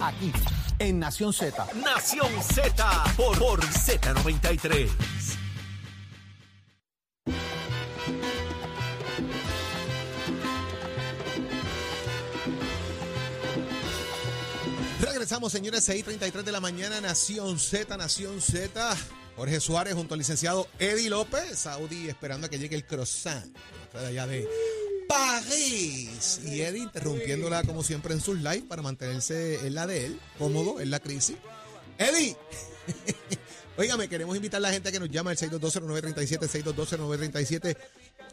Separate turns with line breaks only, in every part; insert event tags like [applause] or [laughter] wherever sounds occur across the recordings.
aquí, en Nación Z.
Nación Z por, por Z93.
Regresamos, señores, 6:33 de la mañana, Nación Z, Nación Z. Jorge Suárez junto al licenciado Eddie López, Saudi esperando a que llegue el croissant de allá de París. Y Eddie interrumpiéndola como siempre en sus lives para mantenerse en la de él, cómodo en la crisis. Eddie, [laughs] Óigame, queremos invitar a la gente a que nos llame al 6220937, 6220937.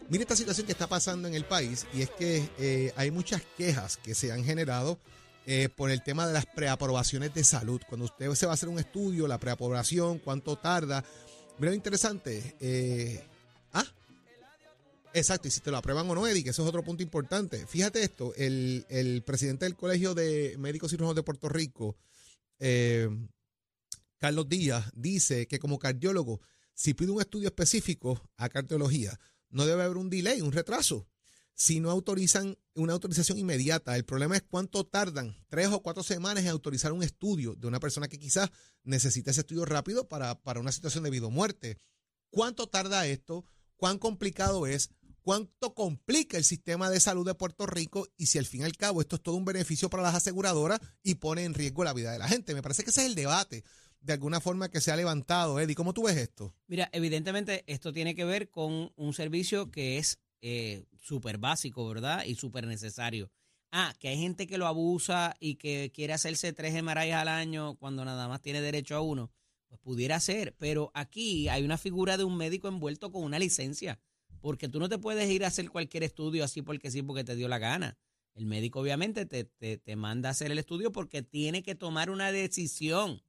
Mire esta situación que está pasando en el país y es que eh, hay muchas quejas que se han generado eh, por el tema de las preaprobaciones de salud. Cuando usted se va a hacer un estudio, la preaprobación, cuánto tarda. Mira lo interesante. Eh, exacto, y si te lo aprueban o no, Eddie, que eso es otro punto importante. Fíjate esto, el, el presidente del Colegio de Médicos Cirujanos de Puerto Rico, eh, Carlos Díaz, dice que como cardiólogo, si pide un estudio específico a cardiología, no debe haber un delay, un retraso si no autorizan una autorización inmediata. El problema es cuánto tardan, tres o cuatro semanas en autorizar un estudio de una persona que quizás necesita ese estudio rápido para, para una situación de vida o muerte. ¿Cuánto tarda esto? ¿Cuán complicado es? ¿Cuánto complica el sistema de salud de Puerto Rico? Y si al fin y al cabo esto es todo un beneficio para las aseguradoras y pone en riesgo la vida de la gente. Me parece que ese es el debate de alguna forma que se ha levantado. Eddie, ¿cómo tú ves esto?
Mira, evidentemente esto tiene que ver con un servicio que es eh, súper básico, ¿verdad? Y súper necesario. Ah, que hay gente que lo abusa y que quiere hacerse tres MRIs al año cuando nada más tiene derecho a uno. Pues pudiera ser, pero aquí hay una figura de un médico envuelto con una licencia, porque tú no te puedes ir a hacer cualquier estudio así porque sí, porque te dio la gana. El médico obviamente te, te, te manda a hacer el estudio porque tiene que tomar una decisión.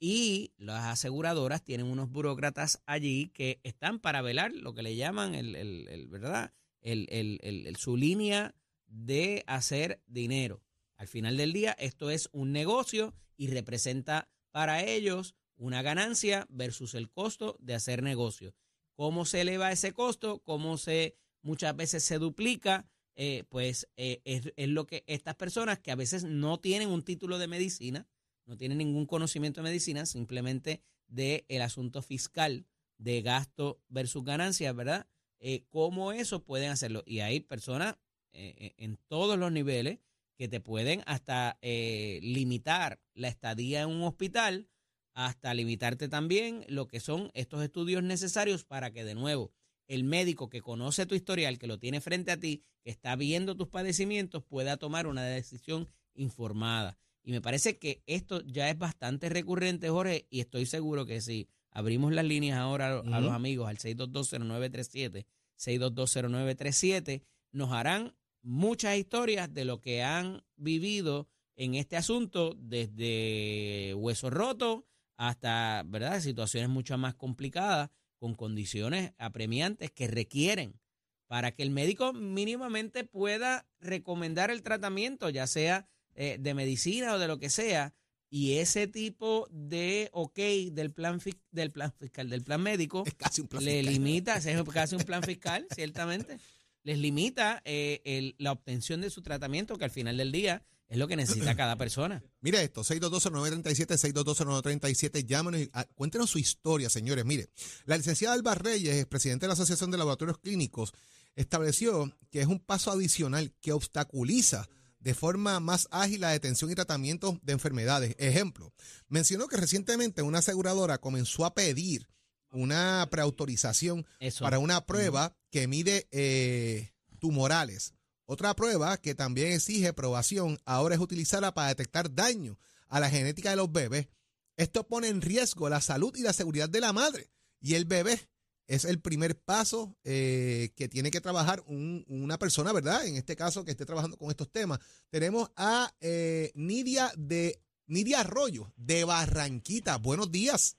Y las aseguradoras tienen unos burócratas allí que están para velar lo que le llaman el, el, el ¿verdad? El, su línea de hacer dinero. Al final del día, esto es un negocio y representa para ellos una ganancia versus el costo de hacer negocio. ¿Cómo se eleva ese costo? ¿Cómo se muchas veces se duplica? Eh, pues eh, es, lo que estas personas que a veces no tienen un título de medicina, no tiene ningún conocimiento de medicina, simplemente del el asunto fiscal de gasto versus ganancias, ¿verdad? Eh, ¿Cómo eso pueden hacerlo? Y hay personas en todos los niveles que te pueden hasta limitar la estadía en un hospital, hasta limitarte también lo que son estos estudios necesarios para que de nuevo el médico que conoce tu historial, que lo tiene frente a ti, que está viendo tus padecimientos, pueda tomar una decisión informada. Y me parece que esto ya es bastante recurrente, Jorge, y estoy seguro que si abrimos las líneas ahora a, los amigos al 6220937, 6220937, nos harán muchas historias de lo que han vivido en este asunto, desde hueso roto hasta, ¿verdad?, situaciones mucho más complicadas, con condiciones apremiantes que requieren para que el médico mínimamente pueda recomendar el tratamiento, ya sea eh, de medicina o de lo que sea, y ese tipo de ok del plan del plan fiscal, del plan médico,
es casi un plan
le limita, es casi un plan fiscal, ciertamente, les limita eh, la obtención de su tratamiento, que al final del día es lo que necesita [clears throat] cada persona.
Mire esto, 622-937, 622-937, llámenos y ah, cuéntenos su historia, señores. Mire, la licenciada Alba Reyes, presidente de la Asociación de Laboratorios Clínicos, estableció que es un paso adicional que obstaculiza de forma más ágil la detención y tratamiento de enfermedades. Ejemplo, mencionó que recientemente una aseguradora comenzó a pedir una preautorización para una prueba que mide eh, tumorales. Otra prueba que también exige aprobación ahora es utilizarla para detectar daño a la genética de los bebés. Esto pone en riesgo la salud y la seguridad de la madre y el bebé es el primer paso eh, que tiene que trabajar una persona, ¿verdad? En este caso, que esté trabajando con estos temas. Tenemos a eh, Nidia de Nidia Arroyo, de Barranquita. Buenos días.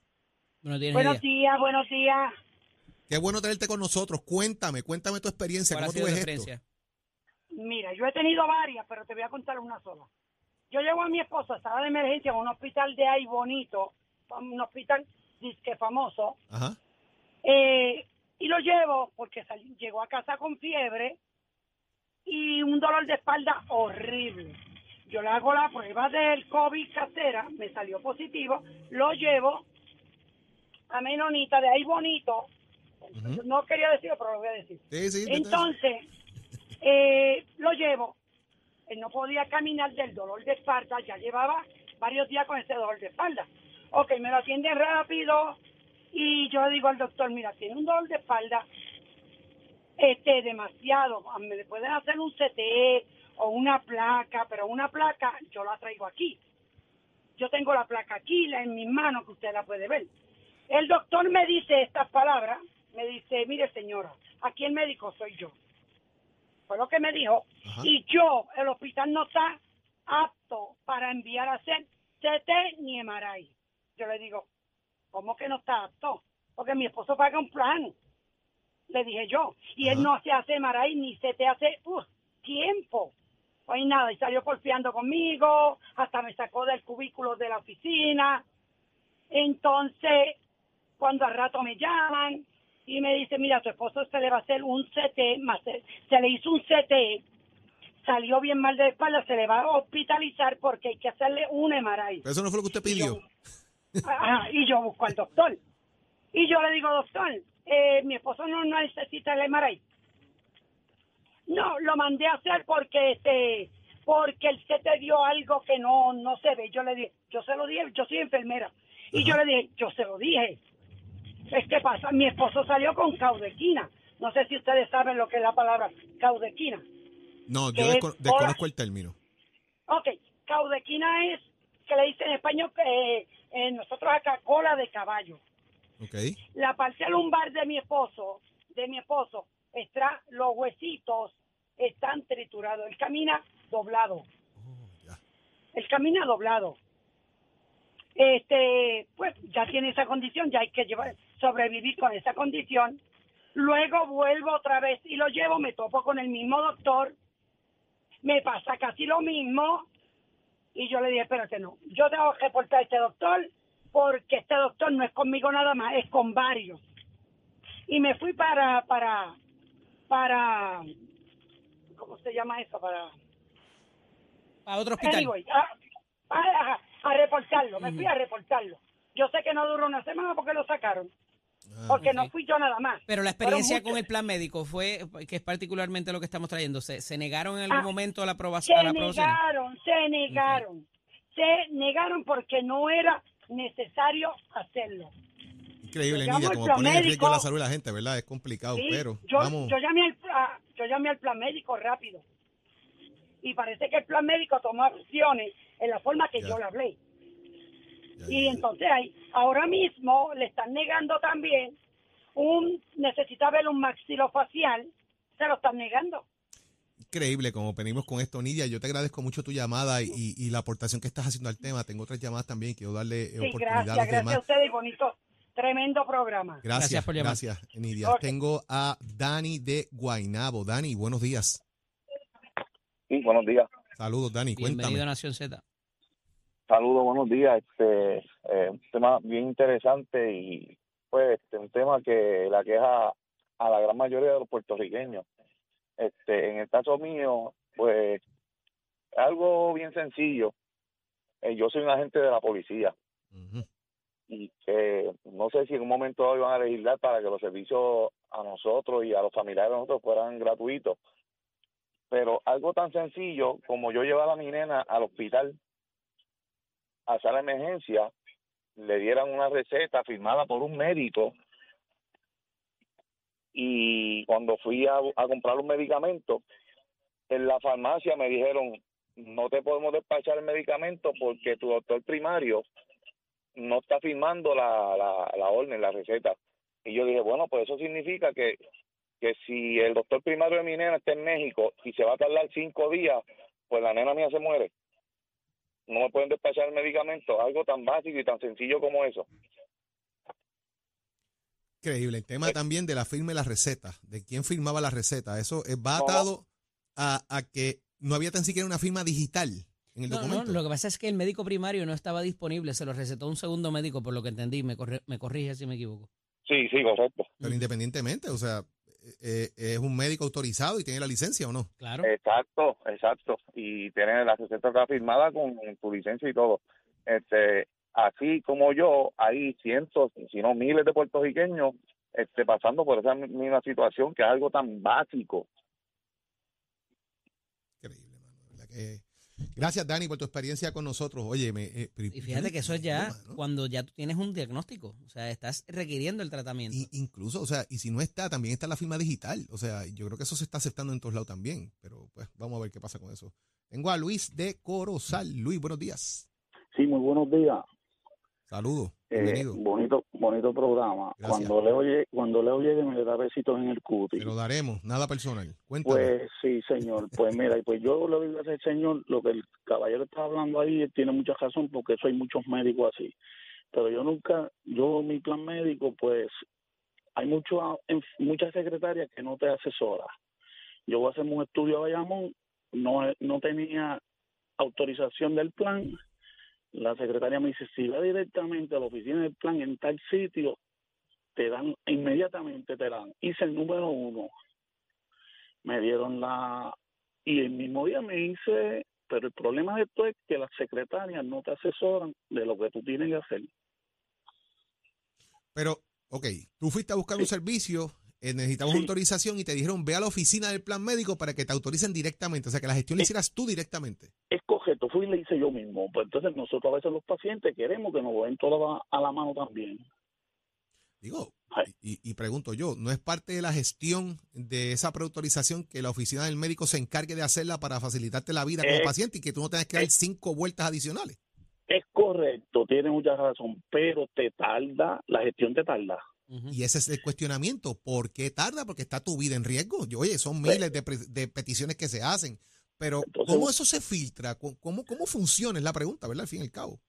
Buenos días, buenos días, buenos días.
Qué bueno tenerte con nosotros. Cuéntame, cuéntame tu experiencia. ¿Cómo tú ves esto?
Mira, yo he tenido varias, pero te voy a contar una sola. Yo llevo a mi esposa, estaba de emergencia en un hospital de ahí bonito, un hospital disque famoso. Ajá eh, y lo llevo porque llegó a casa con fiebre y un dolor de espalda horrible. yo le hago la prueba del COVID casera, me salió positivo, lo llevo a Menonita, de ahí bonito, no quería decirlo, pero lo voy a decir. Entonces, eh, lo llevo, él no podía caminar del dolor de espalda, ya llevaba varios días con ese dolor de espalda. Ok, me lo atiende rápido y yo digo al doctor, mira, tiene un dolor de espalda, este, demasiado, me le pueden hacer un CTE o una placa, pero una placa yo la traigo aquí. Yo tengo la placa aquí, la en mis manos, que usted la puede ver. El doctor me dice estas palabras, me dice, mire señora, aquí el médico soy yo. Fue lo que me dijo. Y yo, el hospital no está apto para enviar a hacer CT ni MRI. Yo le digo, ¿cómo que no está apto? Porque mi esposo paga un plan. Le dije yo. Y él no se hace MRI ni CT hace tiempo. Pues nada, y salió porfiando conmigo, hasta me sacó del cubículo de la oficina. Entonces, cuando al rato me llaman y me dice, mira, tu esposo se le va a hacer un CT, más se, le hizo un CT, salió bien mal de espalda, se le va a hospitalizar porque hay que hacerle un MRI.
eso no fue lo que usted pidió. [laughs]
Y yo, busco al doctor. Y yo le digo, doctor, eh, mi esposo no, necesita el MRI. No, lo mandé a hacer porque este porque el CT dio algo que no no se ve. Yo le dije, yo se lo dije, yo soy enfermera. Y yo le dije, yo se lo dije. Es que pasa, mi esposo salió con caudequina. No sé si ustedes saben lo que es la palabra caudequina.
No, yo desconozco el término.
Ok, caudequina es, que le dicen en español, que eh, nosotros acá cola de caballo.
Okay.
La parte lumbar de mi esposo, de mi esposo, está, los huesitos están triturados. Él camina doblado. Oh, Él camina doblado. Este, pues ya tiene esa condición, ya hay que llevar, sobrevivir con esa condición. Luego vuelvo otra vez y lo llevo, me topo con el mismo doctor, me pasa casi lo mismo y yo le dije, espérate, no, yo tengo que reportar a este doctor porque este doctor no es conmigo nada más, es con varios. Y me fui para, para, para, ¿cómo se llama eso? Para...
A otro hospital.
a, a, reportarlo, me fui a reportarlo. Yo sé que no duró una semana porque lo sacaron. Ah, porque no fui yo nada más.
Pero la experiencia con el plan médico fue, que es particularmente lo que estamos trayendo, ¿se, se negaron en algún ah, momento a la aprobación?
Se negaron, se negaron. Se negaron porque no era necesario hacerlo.
Increíble, Nidia, como pone en riesgo la salud de la gente, ¿verdad? Es complicado, pero
yo,
vamos.
Yo llamé, al, yo llamé al plan médico rápido. Y parece que el plan médico tomó acciones en la forma que yo le hablé y entonces ahí, ahora mismo le están negando también un, necesita ver un maxilofacial, se lo están negando.
Increíble como venimos con esto, Nidia. Yo te agradezco mucho tu llamada y, la aportación que estás haciendo al tema. Tengo otras llamadas también, quiero darle sí, oportunidad
gracias, a los gracias a ustedes, bonito. Tremendo programa.
Gracias, por llamar. Gracias, Nidia. Tengo a Dani de Guainabo. Dani, buenos días.
Sí, buenos días.
Saludos, Dani.
Bienvenido a Nación Z.
Saludos, buenos días. Este, eh, un tema bien interesante y pues este, un tema que la queja a la gran mayoría de los puertorriqueños. Este, en el caso mío, pues algo bien sencillo. Eh, yo soy un agente de la policía y que no sé si en un momento hoy van a legislar para que los servicios a nosotros y a los familiares de nosotros fueran gratuitos. Pero algo tan sencillo como yo llevar a mi nena al hospital a la emergencia le dieran una receta firmada por un médico y cuando fui a, comprar un medicamento en la farmacia me dijeron no te podemos despachar el medicamento porque tu doctor primario no está firmando la, la, la orden, la receta. Y yo dije, bueno, pues eso significa que, que si el doctor primario de mi nena está en México y se va a tardar cinco días, pues la nena mía se muere no me pueden despachar el medicamento, algo tan básico y tan sencillo como eso.
Increíble. El tema también de la firma y la receta, de quién firmaba la receta. Eso va atado a, que no había tan siquiera una firma digital en el documento.
lo que pasa es que el médico primario no estaba disponible, se lo recetó un segundo médico, por lo que entendí. Me, me corrige si me equivoco.
Sí, sí, correcto.
Pero independientemente, o sea, eh, es un médico autorizado y tiene la licencia o no.
Claro.
Exacto, exacto. Y tiene la receta está firmada con tu licencia y todo. Este, así como yo, hay cientos, si no miles de puertorriqueños este, pasando por esa misma situación, que es algo tan básico.
Increíble, mano. Gracias, Dani, por tu experiencia con nosotros. Oye, me,
eh, y fíjate que eso es ya cuando ya tú tienes un diagnóstico, o sea, estás requiriendo el tratamiento.
incluso, o sea, y si no está, también está la firma digital. O sea, yo creo que eso se está aceptando en todos lados también, pero pues vamos a ver qué pasa con eso. Tengo a Luis de Corozal. Luis, buenos días.
Sí, muy buenos días.
Saludos.
Eh, bonito, bonito programa. Cuando Leo llegue, cuando Leo llegue me da besitos en el cuti.
Lo daremos, nada personal. Cuéntame.
Pues sí, señor. Pues mira, pues yo le digo a ese señor, lo que el caballero está hablando ahí tiene mucha razón porque eso hay muchos médicos así. Pero yo nunca, yo mi plan médico, pues hay mucho, muchas secretarias que no te asesoran. Yo voy a hacer un estudio a Bayamón, no, no tenía autorización del plan la secretaria me dice, si va directamente a la oficina del plan en tal sitio, te dan, inmediatamente te dan. Hice el número uno. Me dieron la... Y el mismo día me hice, pero el problema de esto es que las secretarias no te asesoran de lo que tú tienes que hacer.
Pero, ok, tú fuiste a buscar un servicio eh, necesitamos autorización y te dijeron ve a la oficina del plan médico para que te autoricen directamente, o sea que la gestión la hicieras tú directamente.
Es correcto, fui y le hice yo mismo. Pues entonces nosotros a veces los pacientes queremos que nos den todo a la mano también.
Digo, y, pregunto yo, ¿no es parte de la gestión de esa preautorización que la oficina del médico se encargue de hacerla para facilitarte la vida como paciente y que tú no tengas que dar cinco vueltas adicionales?
Es correcto, tiene mucha razón, pero te tarda, la gestión te tarda.
Y ese es el cuestionamiento. ¿Por qué tarda? Porque está tu vida en riesgo. Yo, oye, son miles de, peticiones que se hacen. Pero, ¿cómo eso se filtra? ¿Cómo, ¿Cómo funciona? Es la pregunta, ¿verdad? Al fin y al cabo.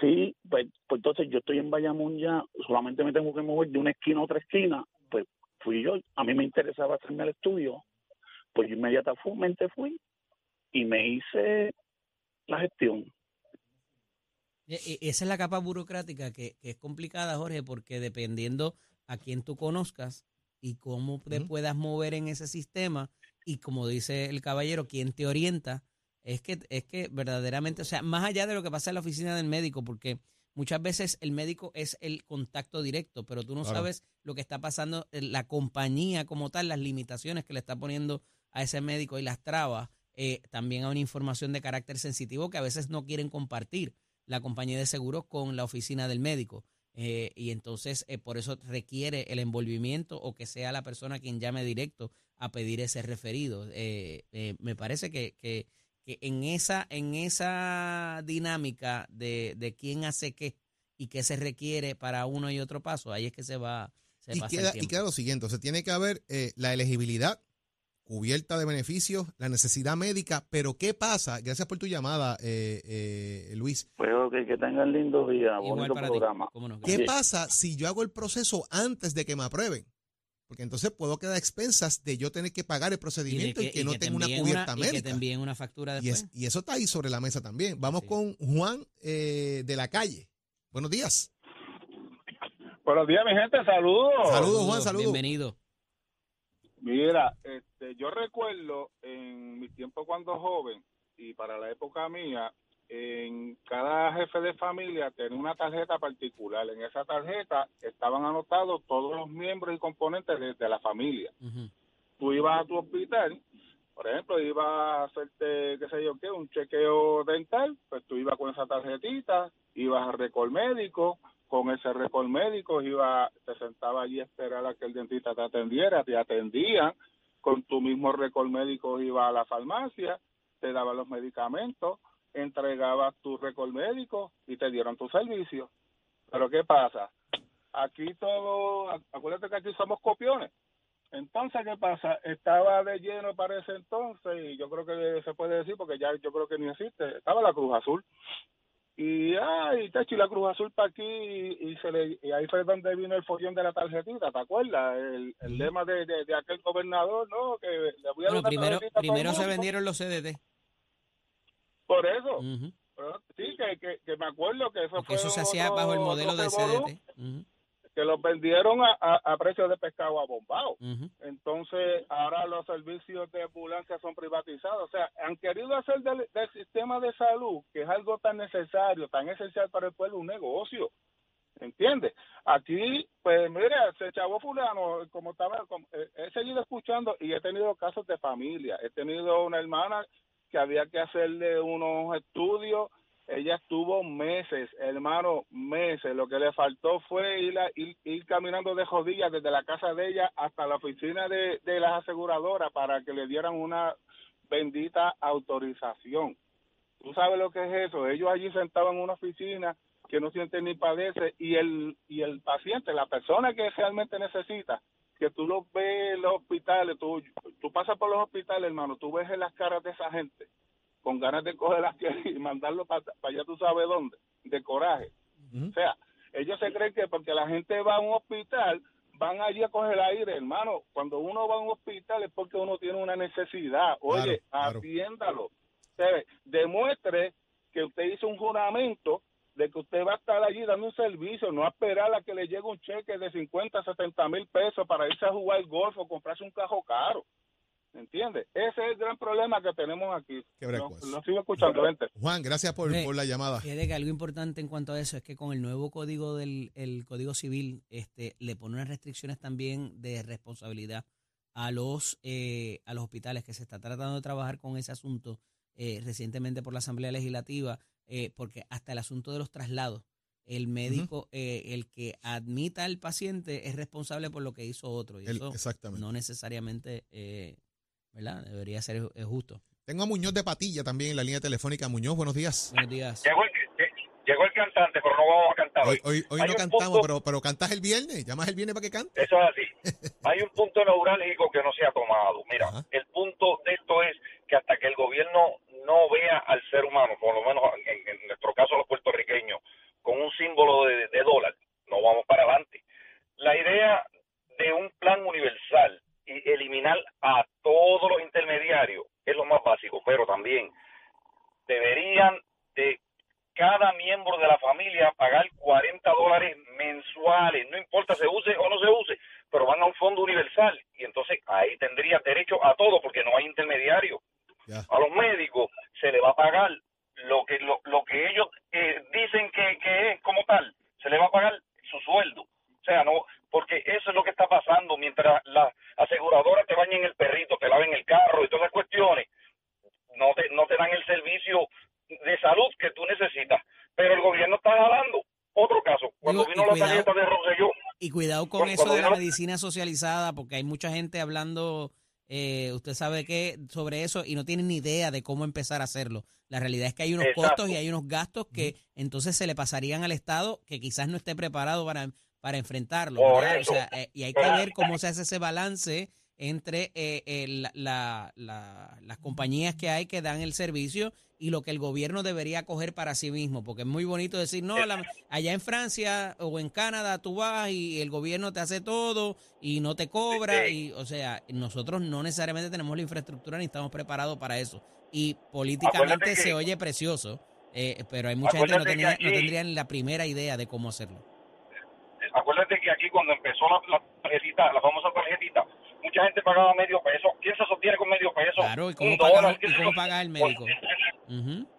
Sí, pues, pues entonces yo estoy en Bayamón ya, solamente me tengo que mover de una esquina a otra esquina. Pues fui yo, a mí me interesaba hacerme el estudio. Pues yo inmediatamente fui y me hice la gestión.
E, e, esa es la capa burocrática que, es complicada, Jorge, porque dependiendo a quién tú conozcas y cómo te puedas mover en ese sistema y como dice el caballero, quién te orienta, es que, es que verdaderamente, o sea, más allá de lo que pasa en la oficina del médico, porque muchas veces el médico es el contacto directo, pero tú no sabes lo que está pasando en la compañía como tal, las limitaciones que le está poniendo a ese médico y las trabas, eh, también a una información de carácter sensitivo que a veces no quieren compartir la compañía de seguros con la oficina del médico. Eh, y entonces eh, por eso requiere el envolvimiento o que sea la persona quien llame directo a pedir ese referido. Eh, me parece que, que, que, en, esa, en esa dinámica de, de quién hace qué y qué se requiere para uno y otro paso, ahí es que se va. Se
y, queda, y queda lo siguiente, o sea, tiene que haber la elegibilidad cubierta de beneficios, la necesidad médica, pero ¿qué pasa? Gracias por tu llamada, eh, eh, Luis.
Pues que, que tengan lindo día, bonito programa.
¿Qué pasa si yo hago el proceso antes de que me aprueben? Porque entonces puedo quedar a expensas de yo tener que pagar el procedimiento y que, no tenga una cubierta médica. Y
que te envíen una factura después.
Y, eso está ahí sobre la mesa también. Vamos con Juan eh, de la calle. Buenos días.
Buenos días, mi gente. Saludos.
Saludos, Juan. Saludos.
Bienvenido.
Mira, este, yo recuerdo en mi tiempo cuando joven y para la época mía, en cada jefe de familia tenía una tarjeta particular. En esa tarjeta estaban anotados todos los miembros y componentes de, la familia. Tú ibas a tu hospital, por ejemplo, ibas a hacerte, qué sé yo qué, un chequeo dental, pues tú ibas con esa tarjetita, ibas a récord médico, con ese récord médico, iba, te sentaba allí a esperar a que el dentista te atendiera, te atendían, con tu mismo récord médico iba a la farmacia, te daban los medicamentos, entregabas tu récord médico y te dieron tu servicio. Pero ¿qué pasa? Aquí todo, acuérdate que aquí somos copiones. Entonces, ¿qué pasa? Estaba de lleno para ese entonces, y yo creo que se puede decir, porque ya yo creo que ni existe, estaba la Cruz Azul y ay te y la Cruz Azul para aquí y, se le, y ahí fue donde vino el follón de la tarjetita ¿te acuerdas? el, el lema de, de, aquel gobernador ¿no? que le voy a
bueno, primero, primero se vendieron los CDT
por eso. Sí que, que, me acuerdo que eso
fue eso se hacía bajo el modelo del CDT
que que los vendieron a, a, precio de pescado abombado. Entonces, ahora los servicios de ambulancia son privatizados. O sea, han querido hacer del, sistema de salud, que es algo tan necesario, tan esencial para el pueblo, un negocio. ¿Entiendes? Aquí, pues mira, se chavo fulano, como estaba, eh, he seguido escuchando y he tenido casos de familia. He tenido una hermana que había que hacerle unos estudios ella estuvo meses, hermano, meses. Lo que le faltó fue ir, ir, caminando de jodillas desde la casa de ella hasta la oficina de, de las aseguradoras para que le dieran una bendita autorización. ¿Tú sabes lo que es eso? Ellos allí sentaban en una oficina que no sienten ni padece y el, y el paciente, la persona que realmente necesita, que tú lo ves en los hospitales, tú, tú pasas por los hospitales, hermano, tú ves en las caras de esa gente con ganas de coger las que y mandarlo para allá tú sabes dónde, de coraje. O sea, ellos se creen que porque la gente va a un hospital, van allí a coger aire, hermano. Cuando uno va a un hospital es porque uno tiene una necesidad. Oye, atiéndalo. demuestre que usted hizo un juramento de que usted va a estar allí dando un servicio, no esperar a que le llegue un cheque de 50, 70 mil pesos para irse a jugar golf o comprarse un carro caro. ¿Entiendes? Ese es el gran problema que tenemos aquí. Lo, sigo escuchando,
Juan, gracias por, la llamada.
Fíjate que algo importante en cuanto a eso es que con el nuevo código del el Código Civil este, le pone unas restricciones también de responsabilidad a los, eh, a los hospitales que se está tratando de trabajar con ese asunto eh, recientemente por la Asamblea Legislativa, eh, porque hasta el asunto de los traslados, el médico, el que admita al paciente es responsable por lo que hizo otro. Y eso no necesariamente ¿verdad? Debería ser justo.
Tengo a Muñoz de Patilla también en la línea telefónica. Muñoz, buenos días.
Buenos días.
Llegó el, llegó el cantante, pero no vamos a cantar
hoy. Hoy, hoy, no cantamos, pero, pero cantas el viernes. ¿Llamas el viernes para que cante?
Eso es así. [laughs] Hay un punto neurálgico que no se ha tomado. Mira, el punto de esto es que hasta que el gobierno no vea al ser humano, por lo menos en, nuestro caso los puertorriqueños, con un símbolo de, de dólar, no vamos para adelante. La idea de un plan universal y eliminar a todos los intermediarios es lo más básico, pero también deberían de cada miembro de la familia pagar 40 dólares mensuales, no importa se use o no se use, pero van a un fondo universal y entonces ahí tendría derecho a todo porque no hay intermediario. A los médicos se le va a pagar lo que lo, lo que ellos eh, dicen que, que es como tal, se le va a pagar su sueldo. O sea, no, porque eso es lo que está pasando mientras las aseguradoras te bañen el perrito, te laven el carro y todas las cuestiones, no te, no te dan el servicio de salud que tú necesitas. Pero el gobierno está dando. Otro caso, cuando vino la tarjeta de Rosselló.
Y cuidado con eso de la medicina socializada, porque hay mucha gente hablando, eh, usted sabe que, sobre eso y no tienen ni idea de cómo empezar a hacerlo. La realidad es que hay unos costos y hay unos gastos que entonces se le pasarían al Estado que quizás no esté preparado para, para enfrentarlo. Eh, y hay que ver cómo se hace ese balance entre eh, eh, las compañías que hay que dan el servicio y lo que el gobierno debería coger para sí mismo, porque es muy bonito decir, no, allá en Francia o en Canadá tú vas y el gobierno te hace todo y no te cobra, y o sea, nosotros no necesariamente tenemos la infraestructura ni estamos preparados para eso. Y políticamente se oye precioso, pero hay mucha gente que no, tenía, no tendrían la primera idea de cómo hacerlo
acuérdate que aquí cuando empezó la, tarjetita, la famosa tarjetita, mucha gente pagaba medio peso. ¿Quién se sostiene con medio peso?
Claro, ¿y cómo, paga, ¿y paga el médico?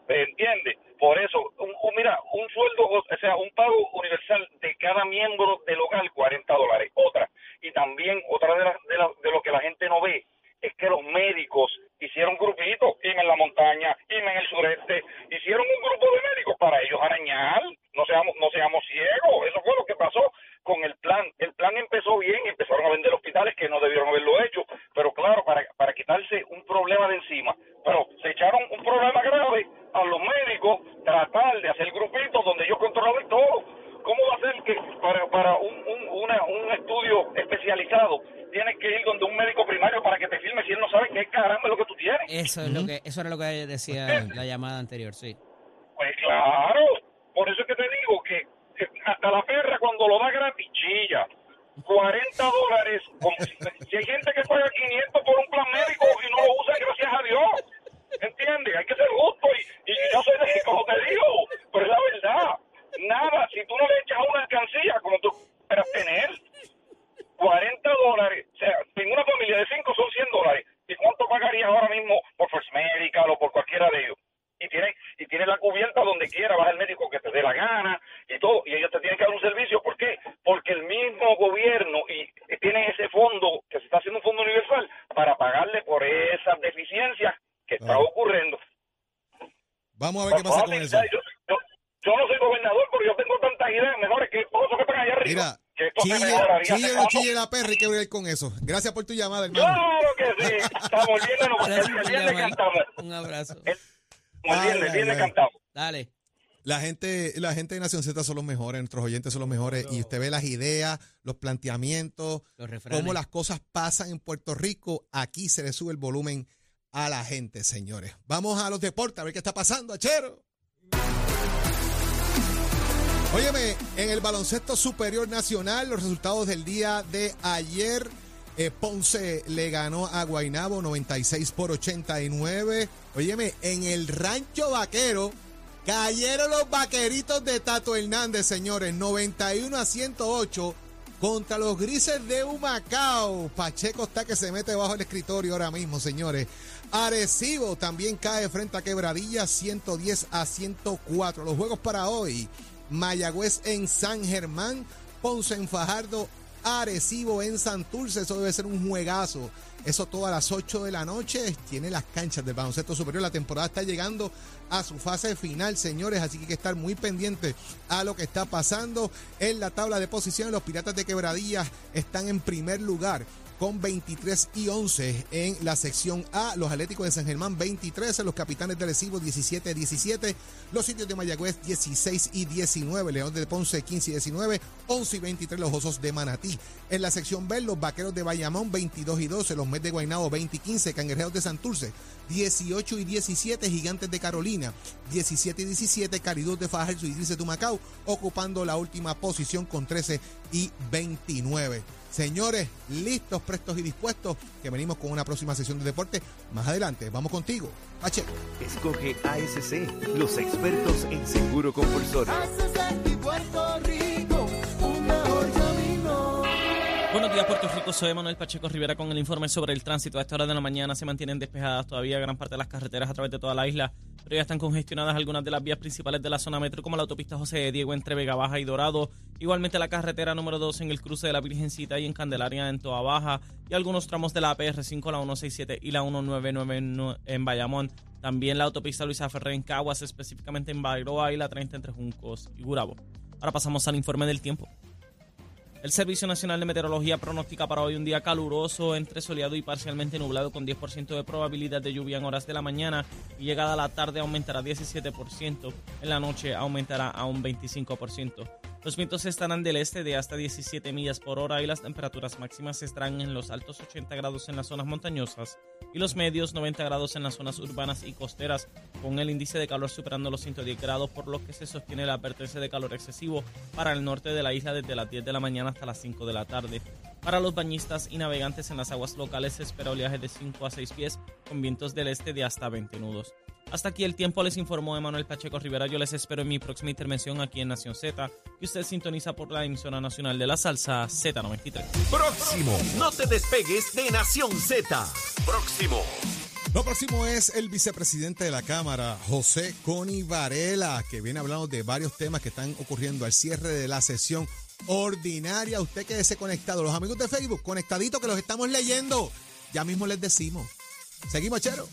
¿Entiendes? Por eso, un, mira, un sueldo, o sea, un pago universal de cada miembro del hogar, 40 dólares. Otra, y también otra de, de, de lo que la gente no ve, es que los médicos hicieron grupitos, y en la montaña, y en el sureste, hicieron un grupo de médicos para ellos arañar, no seamos, no seamos ciegos, eso fue lo que pasó con el plan. El plan empezó bien, empezaron a vender hospitales que no debieron haberlo hecho, pero claro, para, para quitarse un problema de encima, pero se echaron un problema grave a los médicos, tratar de hacer grupitos donde ellos controlaban todo. ¿Cómo va a ser que para, para un, un, una, un estudio especializado tienes que ir donde un médico primario para que te filme si él no sabe qué caramba es lo que
Eso es lo que eso era lo que decía [clears throat] la llamada anterior, sí.
Pues claro, por eso es que te digo que, hasta la perra cuando lo da gratis chilla. 40 dólares, si, hay gente que paga 500 por un plan médico y no lo usa, gracias a Dios. ¿Entiendes? Hay que ser justo y, y yo sé de como te digo, pero es la verdad. Nada, si tú no le echas una alcancía como tú esperas tener,
Vamos a ver qué pasa con eso.
Yo, yo, yo, no soy gobernador, pero yo tengo tantas ideas mejores que todos que están allá arriba.
Mira, chille, no chille la perra y que ver con eso. Gracias por tu llamada, hermano.
Claro que sí. Estamos viendo, el cantamos.
Un abrazo.
El viernes cantamos.
Dale.
La gente, la gente de Nación Z son los mejores, nuestros oyentes son los mejores, y usted ve las ideas, los planteamientos, cómo las cosas pasan en Puerto Rico. Aquí se le sube el volumen a la gente, señores. Vamos a los deportes a ver qué está pasando, Achero. Óyeme, en el baloncesto superior nacional, los resultados del día de ayer. Eh, Ponce le ganó a Guainabo 96 por 89. Óyeme, en el rancho vaquero, Cayeron los vaqueritos de Tato Hernández, señores. 91 a 108 contra los grises de Humacao. Pacheco está que se mete bajo el escritorio ahora mismo, señores. Arecibo también cae frente a Quebradilla 110 a 104. Los juegos para hoy. Mayagüez en San Germán, Ponce en Fajardo, Arecibo en Santurce. Eso debe ser un juegazo. Eso todo a las 8 de la noche. Tiene las canchas del baloncesto superior. La temporada está llegando a su fase final, señores. Así que hay que estar muy pendientes a lo que está pasando en la tabla de posiciones. Los Piratas de Quebradillas están en primer lugar con 23 y 11 en la sección A. Los Atléticos de San Germán 23, los Capitanes de Recibo 17 17, los Indios de Mayagüez 16 y 19, León de Ponce 15 y 19, 11 y 23 los Osos de Manatí. En la sección B, los Vaqueros de Bayamón 22 y 12, los Mets de Guaynabo 20 y 15, Cangrejeros de Santurce 18 y 17, Gigantes de Carolina 17 y 17, Caridad de Fajardo y Dice Tumacao ocupando la última posición con 13 y 29. Señores, listos, prestos y dispuestos, que venimos con una próxima sesión de deporte. Más adelante, vamos contigo, Pacheco.
Escoge ASC, los expertos en seguro compulsorio.
Buenos días, Puerto Rico. Soy Manuel Pacheco Rivera con el informe sobre el tránsito. A esta hora de la mañana se mantienen despejadas todavía gran parte de las carreteras a través de toda la isla, pero ya están congestionadas algunas de las vías principales de la zona metro, como la autopista José Diego entre Vega Baja y Dorado. Igualmente la carretera número 2 en el cruce de la Virgencita y en Candelaria en Toa Baja. Y algunos tramos de la APR5, la 167 y la 199 en Bayamón. También la autopista Luisa Ferrer en Caguas, específicamente en Bairoa y la 30 entre Juncos y Gurabo. Ahora pasamos al informe del tiempo. El Servicio Nacional de Meteorología pronostica para hoy un día caluroso, entre soleado y parcialmente nublado, con 10% de probabilidad de lluvia en horas de la mañana y llegada a la tarde aumentará 17%, en la noche aumentará a un 25%. Los vientos estarán del este de hasta 17 millas por hora y las temperaturas máximas estarán en los altos 80 grados en las zonas montañosas y los medios 90 grados en las zonas urbanas y costeras, con el índice de calor superando los 110 grados, por lo que se sostiene la advertencia de calor excesivo para el norte de la isla desde las 10 de la mañana hasta las 5 de la tarde. Para los bañistas y navegantes en las aguas locales se espera oleaje de 5 a 6 pies con vientos del este de hasta 20 nudos. Hasta aquí el tiempo, les informó Emanuel Pacheco Rivera. Yo les espero en mi próxima intervención aquí en Nación Z, que usted sintoniza por la emisora nacional de la salsa Z93.
Próximo, no te despegues de Nación Z. Próximo.
Lo próximo es el vicepresidente de la Cámara, José Coni Varela, que viene hablando de varios temas que están ocurriendo al cierre de la sesión ordinaria. Usted quédese conectado. Los amigos de Facebook, conectaditos que los estamos leyendo. Ya mismo les decimos. Seguimos, Chero.